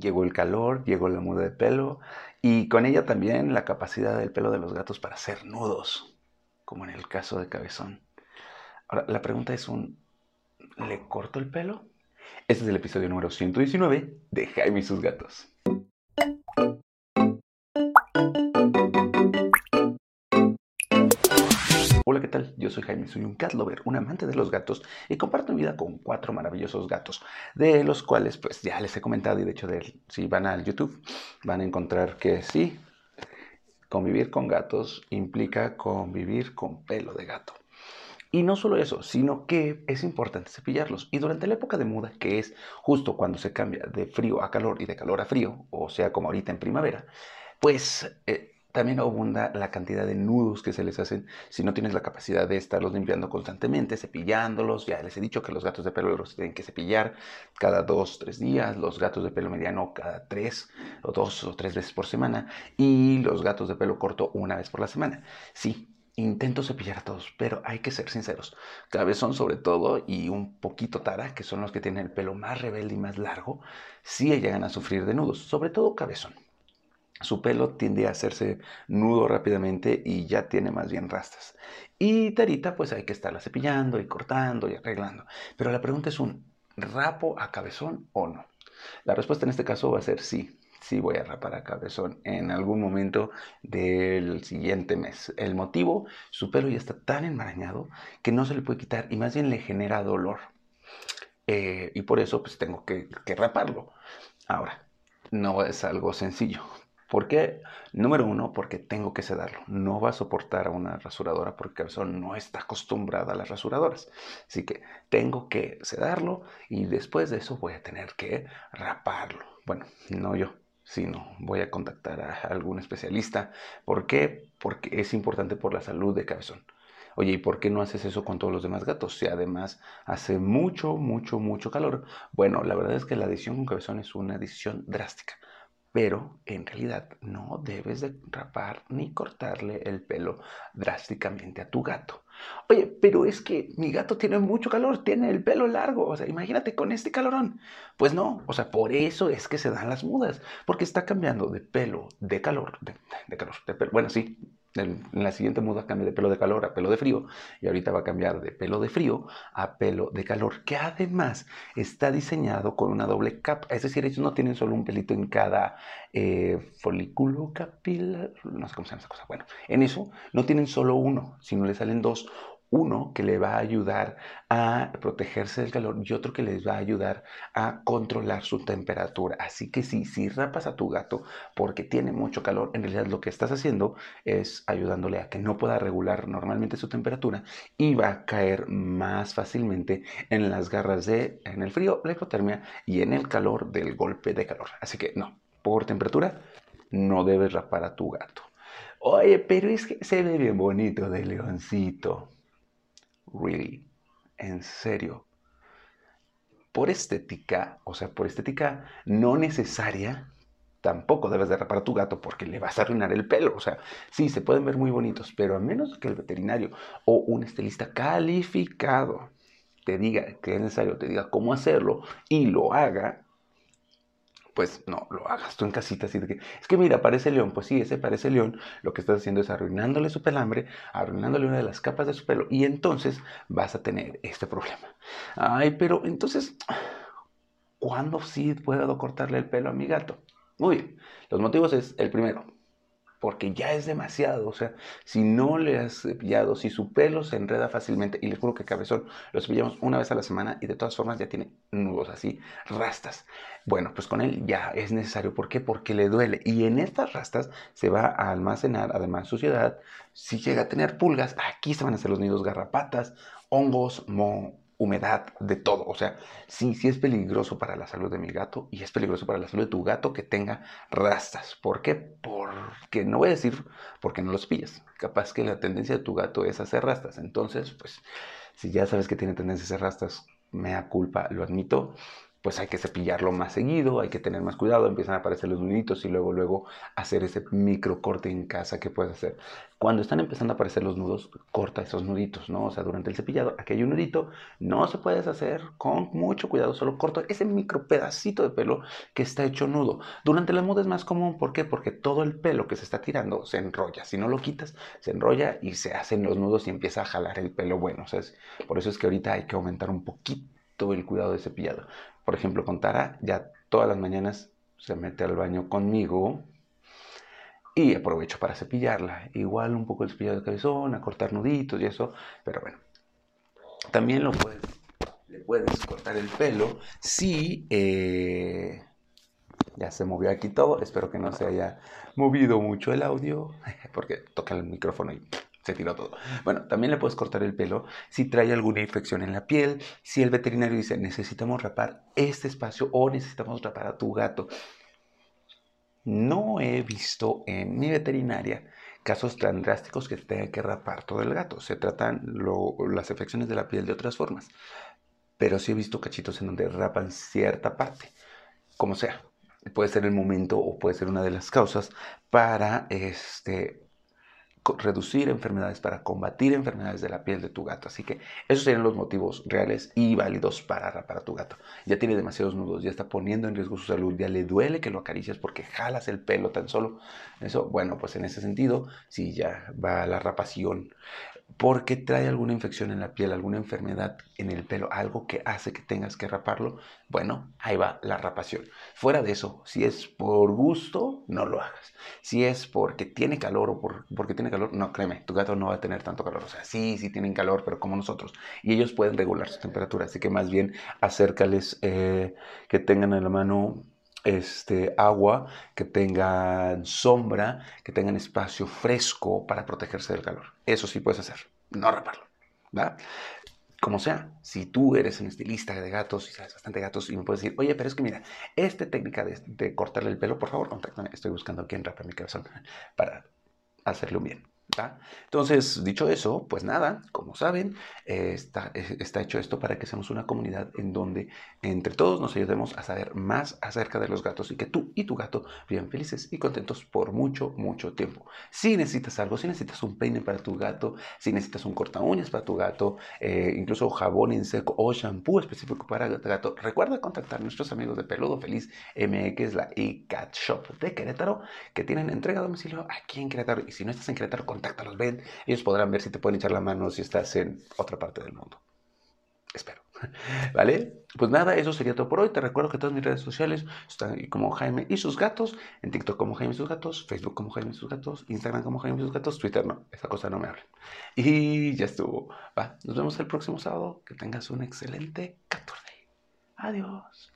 llegó el calor, llegó la muda de pelo y con ella también la capacidad del pelo de los gatos para hacer nudos, como en el caso de Cabezón. Ahora, la pregunta es un, ¿le corto el pelo? Este es el episodio número 119 de Jaime y sus gatos. Soy Jaime, soy un cat lover, un amante de los gatos y comparto mi vida con cuatro maravillosos gatos, de los cuales pues ya les he comentado y de hecho si van al YouTube van a encontrar que sí, convivir con gatos implica convivir con pelo de gato. Y no solo eso, sino que es importante cepillarlos. Y durante la época de muda, que es justo cuando se cambia de frío a calor y de calor a frío, o sea, como ahorita en primavera, pues eh, también abunda la cantidad de nudos que se les hacen si no tienes la capacidad de estarlos limpiando constantemente, cepillándolos. Ya les he dicho que los gatos de pelo los tienen que cepillar cada dos, tres días, los gatos de pelo mediano cada tres o dos o tres veces por semana y los gatos de pelo corto una vez por la semana. Sí, intento cepillar a todos, pero hay que ser sinceros. Cabezón sobre todo y un poquito Tara, que son los que tienen el pelo más rebelde y más largo, sí llegan a sufrir de nudos, sobre todo Cabezón su pelo tiende a hacerse nudo rápidamente y ya tiene más bien rastas. Y Tarita, pues hay que estarla cepillando y cortando y arreglando. Pero la pregunta es un rapo a cabezón o no. La respuesta en este caso va a ser sí. Sí voy a rapar a cabezón en algún momento del siguiente mes. El motivo, su pelo ya está tan enmarañado que no se le puede quitar y más bien le genera dolor. Eh, y por eso pues tengo que, que raparlo. Ahora, no es algo sencillo. ¿Por qué? Número uno, porque tengo que sedarlo. No va a soportar a una rasuradora porque Cabezón no está acostumbrada a las rasuradoras. Así que tengo que sedarlo y después de eso voy a tener que raparlo. Bueno, no yo, sino voy a contactar a algún especialista. ¿Por qué? Porque es importante por la salud de Cabezón. Oye, ¿y por qué no haces eso con todos los demás gatos? Si además hace mucho, mucho, mucho calor. Bueno, la verdad es que la adición con cabezón es una decisión drástica pero en realidad no debes de rapar ni cortarle el pelo drásticamente a tu gato. Oye, pero es que mi gato tiene mucho calor, tiene el pelo largo, o sea, imagínate con este calorón. Pues no, o sea, por eso es que se dan las mudas, porque está cambiando de pelo, de calor, de, calor, de pelo, bueno, sí, en la siguiente muda cambia de pelo de calor a pelo de frío y ahorita va a cambiar de pelo de frío a pelo de calor, que además está diseñado con una doble capa. Es decir, ellos no tienen solo un pelito en cada eh, folículo capilar, no sé cómo se llama esa cosa. Bueno, en eso no tienen solo uno, sino le salen dos uno que le va a ayudar a protegerse del calor y otro que les va a ayudar a controlar su temperatura. Así que si, si rapas a tu gato porque tiene mucho calor, en realidad lo que estás haciendo es ayudándole a que no pueda regular normalmente su temperatura y va a caer más fácilmente en las garras de, en el frío, la hipotermia y en el calor del golpe de calor. Así que no, por temperatura no debes rapar a tu gato. Oye, pero es que se ve bien bonito de leoncito really, en serio. Por estética, o sea, por estética no necesaria, tampoco debes de rapar a tu gato porque le vas a arruinar el pelo. O sea, sí, se pueden ver muy bonitos, pero a menos que el veterinario o un estilista calificado te diga que es necesario, te diga cómo hacerlo y lo haga, pues no lo hagas tú en casita así de que, es que mira, parece león, pues sí, ese parece león, lo que estás haciendo es arruinándole su pelambre, arruinándole una de las capas de su pelo y entonces vas a tener este problema. Ay, pero entonces, ¿cuándo sí puedo cortarle el pelo a mi gato? Muy bien, los motivos es el primero, porque ya es demasiado. O sea, si no le has cepillado, si su pelo se enreda fácilmente, y les juro que cabezón lo cepillamos una vez a la semana y de todas formas ya tiene nudos así, rastas. Bueno, pues con él ya es necesario. ¿Por qué? Porque le duele. Y en estas rastas se va a almacenar además suciedad. Si llega a tener pulgas, aquí se van a hacer los nidos garrapatas, hongos, mo humedad, de todo. O sea, sí, sí es peligroso para la salud de mi gato y es peligroso para la salud de tu gato que tenga rastas. ¿Por qué? Porque no voy a decir porque no los pillas. Capaz que la tendencia de tu gato es hacer rastas. Entonces, pues, si ya sabes que tiene tendencia a hacer rastas, mea culpa, lo admito. Pues hay que cepillarlo más seguido, hay que tener más cuidado, empiezan a aparecer los nuditos y luego, luego hacer ese micro corte en casa que puedes hacer. Cuando están empezando a aparecer los nudos, corta esos nuditos, ¿no? O sea, durante el cepillado, aquí hay un nudito, no se puede hacer con mucho cuidado, solo corto ese micro pedacito de pelo que está hecho nudo. Durante la muda es más común, ¿por qué? Porque todo el pelo que se está tirando se enrolla. Si no lo quitas, se enrolla y se hacen los nudos y empieza a jalar el pelo bueno. O sea, por eso es que ahorita hay que aumentar un poquito el cuidado de cepillado. Por ejemplo, con Tara, ya todas las mañanas se mete al baño conmigo y aprovecho para cepillarla. Igual un poco el cepillado de cabezón, a cortar nuditos y eso, pero bueno. También lo puedes, le puedes cortar el pelo si... Eh, ya se movió aquí todo, espero que no se haya movido mucho el audio, porque toca el micrófono y se tiró todo. Bueno, también le puedes cortar el pelo si trae alguna infección en la piel, si el veterinario dice necesitamos rapar este espacio o necesitamos rapar a tu gato. No he visto en mi veterinaria casos tan drásticos que tenga que rapar todo el gato. Se tratan las infecciones de la piel de otras formas. Pero sí he visto cachitos en donde rapan cierta parte. Como sea, puede ser el momento o puede ser una de las causas para este, reducir enfermedades, para combatir enfermedades de la piel de tu gato. Así que esos serían los motivos reales y válidos para, para tu gato. Ya tiene demasiados nudos, ya está poniendo en riesgo su salud, ya le duele que lo acaricias porque jalas el pelo tan solo. Eso, bueno, pues en ese sentido, sí, ya va la rapación porque trae alguna infección en la piel, alguna enfermedad en el pelo, algo que hace que tengas que raparlo, bueno, ahí va la rapación. Fuera de eso, si es por gusto, no lo hagas. Si es porque tiene calor o por, porque tiene calor, no, créeme, tu gato no va a tener tanto calor. O sea, sí, sí tienen calor, pero como nosotros. Y ellos pueden regular su temperatura, así que más bien acércales eh, que tengan en la mano este, agua, que tengan sombra, que tengan espacio fresco para protegerse del calor. Eso sí puedes hacer, no raparlo. ¿va? Como sea, si tú eres un estilista de gatos y sabes bastante gatos y me puedes decir, oye, pero es que mira, esta técnica de, cortarle el pelo, por favor, contáctame. Estoy buscando a quien rapa mi cabezón para hacerlo bien. Entonces, dicho eso, pues nada, como saben, eh, está, eh, está, hecho esto para que seamos una comunidad en donde entre todos nos ayudemos a saber más acerca de los gatos y que tú y tu gato vivan felices y contentos por mucho, mucho tiempo. Si necesitas algo, si necesitas un peine para tu gato, si necesitas un corta uñas para tu gato, eh, incluso jabón en seco o shampoo específico para gato, recuerda contactar a nuestros amigos de Peludo Feliz MX, la eCat Shop de Querétaro, que tienen entrega a domicilio aquí en Querétaro. Y si no estás en Querétaro, contáctalos, ven, ellos podrán ver si te pueden echar la mano si estás en otra parte del mundo. Espero. ¿Vale? Pues nada, eso sería todo por hoy. Te recuerdo que todas mis redes sociales están como Jaime y sus gatos, en TikTok como Jaime y sus gatos, Facebook como Jaime y sus gatos, Instagram como Jaime y sus gatos, Twitter no, esa cosa no me habla. Y ya estuvo. Va, nos vemos el próximo sábado. Que tengas un excelente 14. Adiós.